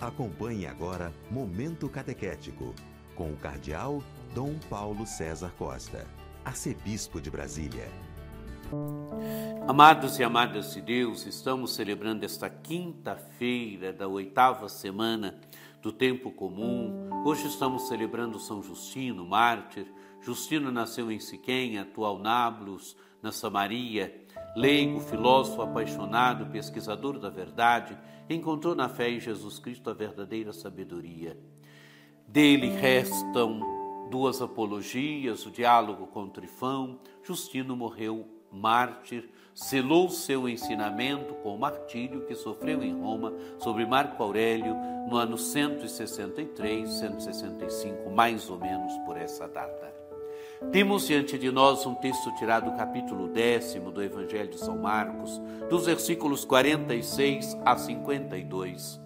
Acompanhe agora Momento Catequético, com o Cardeal Dom Paulo César Costa, Arcebispo de Brasília. Amados e amadas de Deus, estamos celebrando esta quinta-feira da oitava semana do tempo comum. Hoje estamos celebrando São Justino, mártir. Justino nasceu em Siquém, atual Nablus, na Samaria. Leigo, filósofo apaixonado, pesquisador da verdade, encontrou na fé em Jesus Cristo a verdadeira sabedoria. Dele restam duas apologias, o diálogo com Trifão. Justino morreu mártir, selou seu ensinamento com o martírio que sofreu em Roma sobre Marco Aurélio no ano 163, 165, mais ou menos por essa data. Temos diante de nós um texto tirado do capítulo décimo do Evangelho de São Marcos, dos versículos 46 a 52.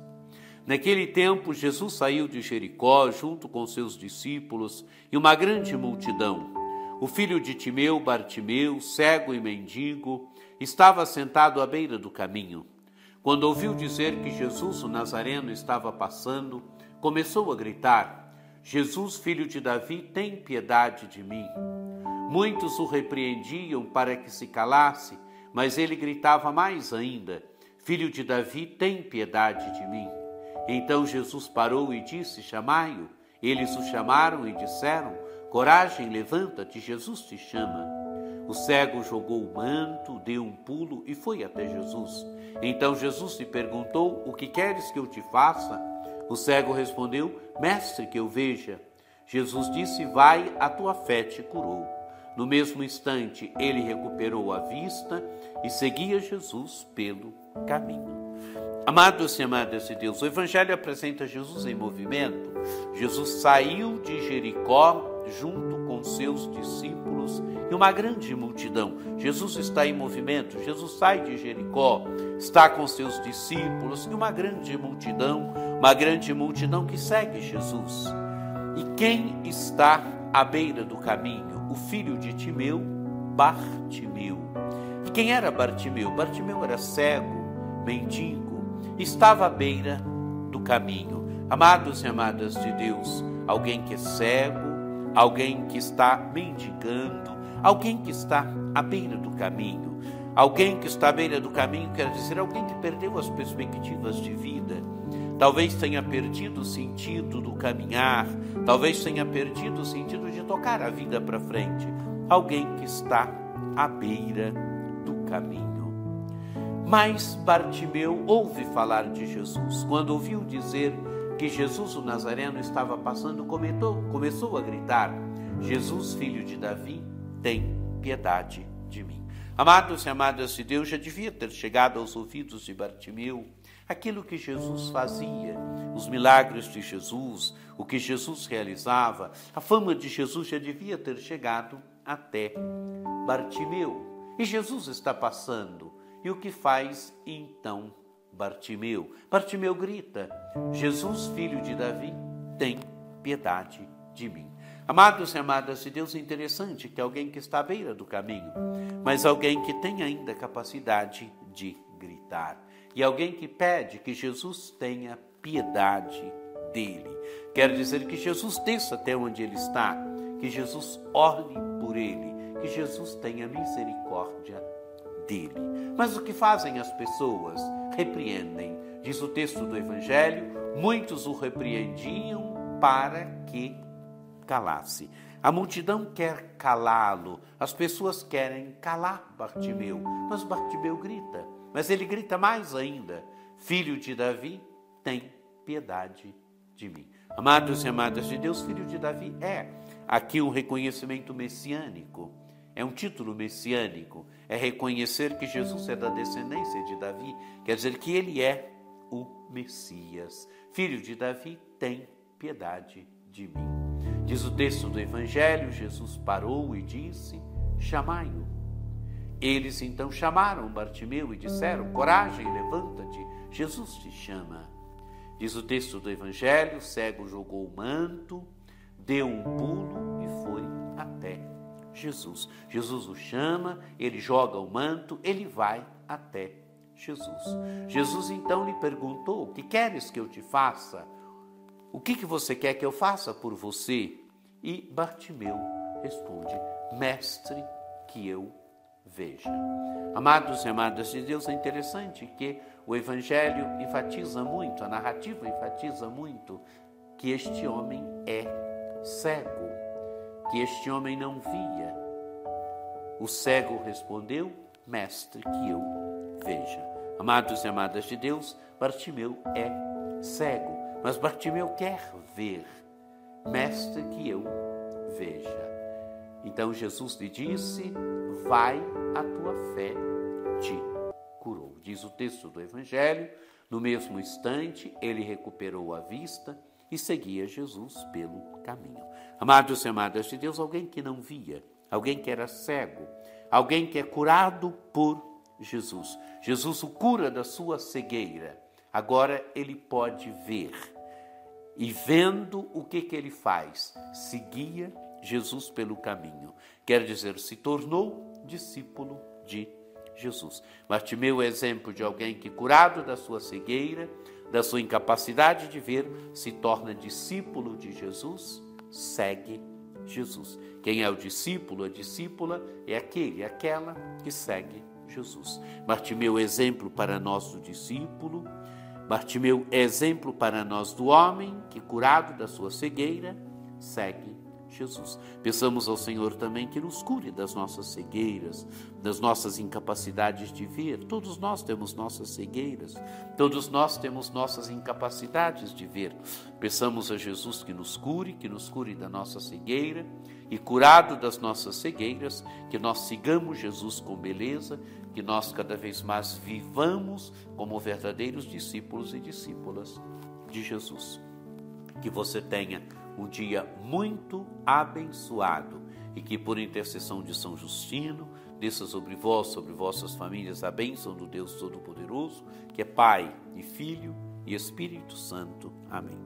Naquele tempo, Jesus saiu de Jericó junto com seus discípulos e uma grande multidão. O filho de Timeu, Bartimeu, cego e mendigo, estava sentado à beira do caminho. Quando ouviu dizer que Jesus o Nazareno estava passando, começou a gritar: Jesus, filho de Davi, tem piedade de mim. Muitos o repreendiam para que se calasse, mas ele gritava mais ainda: Filho de Davi, tem piedade de mim. Então Jesus parou e disse: Chamai-o. Eles o chamaram e disseram: Coragem, levanta-te, Jesus te chama. O cego jogou o manto, deu um pulo e foi até Jesus. Então Jesus lhe perguntou: O que queres que eu te faça? O cego respondeu: Mestre, que eu veja. Jesus disse: Vai, a tua fé te curou. No mesmo instante, ele recuperou a vista e seguia Jesus pelo caminho. Amados e amadas de Deus, o Evangelho apresenta Jesus em movimento. Jesus saiu de Jericó junto com seus discípulos e uma grande multidão. Jesus está em movimento, Jesus sai de Jericó, está com seus discípulos e uma grande multidão, uma grande multidão que segue Jesus. E quem está à beira do caminho? O filho de Timeu, Bartimeu. E quem era Bartimeu? Bartimeu era cego, mendigo, estava à beira do caminho. Amados e amadas de Deus, alguém que é cego, alguém que está mendigando, alguém que está à beira do caminho. Alguém que está à beira do caminho quer dizer alguém que perdeu as perspectivas de vida. Talvez tenha perdido o sentido do caminhar, talvez tenha perdido o sentido de tocar a vida para frente. Alguém que está à beira do caminho. Mas Bartimeu ouve falar de Jesus. Quando ouviu dizer que Jesus o Nazareno estava passando, comentou, começou a gritar: Jesus, filho de Davi, tem piedade de mim. Amados e amadas de Deus, já devia ter chegado aos ouvidos de Bartimeu aquilo que Jesus fazia, os milagres de Jesus, o que Jesus realizava, a fama de Jesus já devia ter chegado até Bartimeu. E Jesus está passando. E o que faz então Bartimeu. Bartimeu grita: Jesus, filho de Davi, tem piedade de mim. Amados e amadas de Deus, é interessante que alguém que está à beira do caminho, mas alguém que tem ainda capacidade de gritar, e alguém que pede que Jesus tenha piedade dele. Quer dizer que Jesus desça até onde ele está, que Jesus olhe por ele, que Jesus tenha misericórdia dele. Mas o que fazem as pessoas? Repreendem. Diz o texto do Evangelho: muitos o repreendiam para que calasse. A multidão quer calá-lo, as pessoas querem calar Bartimeu, mas Bartimeu grita. Mas ele grita mais ainda: Filho de Davi, tem piedade de mim. Amados e amadas de Deus, filho de Davi é aqui um reconhecimento messiânico é um título messiânico, é reconhecer que Jesus é da descendência de Davi, quer dizer que ele é o Messias. Filho de Davi, tem piedade de mim. Diz o texto do Evangelho: Jesus parou e disse: Chamai-o. Eles então chamaram Bartimeu e disseram: Coragem, levanta-te, Jesus te chama. Diz o texto do Evangelho: o cego jogou o manto, deu um pulo e foi até Jesus. Jesus o chama, ele joga o manto, ele vai até Jesus. Jesus então lhe perguntou: que queres que eu te faça? O que, que você quer que eu faça por você? E Bartimeu responde: Mestre, que eu veja. Amados e amadas de Deus, é interessante que o Evangelho enfatiza muito, a narrativa enfatiza muito que este homem é cego, que este homem não via. O cego respondeu: Mestre, que eu veja. Amados e amadas de Deus, Bartimeu é cego, mas Bartimeu quer ver. Mestre, que eu veja. Então Jesus lhe disse: Vai, a tua fé te curou. Diz o texto do Evangelho. No mesmo instante, ele recuperou a vista e seguia Jesus pelo caminho. Amados e amadas de Deus, alguém que não via, alguém que era cego, alguém que é curado por Jesus. Jesus o cura da sua cegueira. Agora ele pode ver. E vendo o que, que ele faz, seguia Jesus pelo caminho. Quer dizer, se tornou discípulo de Jesus. Bartimeu é exemplo de alguém que, curado da sua cegueira, da sua incapacidade de ver, se torna discípulo de Jesus, segue Jesus. Quem é o discípulo, a discípula, é aquele, aquela que segue Jesus. Bartimeu é exemplo para nós do discípulo, Bartimeu é exemplo para nós do homem que, curado da sua cegueira, segue Jesus. Peçamos ao Senhor também que nos cure das nossas cegueiras, das nossas incapacidades de ver. Todos nós temos nossas cegueiras, todos nós temos nossas incapacidades de ver. Peçamos a Jesus que nos cure, que nos cure da nossa cegueira e, curado das nossas cegueiras, que nós sigamos Jesus com beleza, que nós cada vez mais vivamos como verdadeiros discípulos e discípulas de Jesus. Que você tenha um dia muito abençoado e que, por intercessão de São Justino, desça sobre vós, sobre vossas famílias, a bênção do Deus Todo-Poderoso, que é Pai e Filho e Espírito Santo. Amém.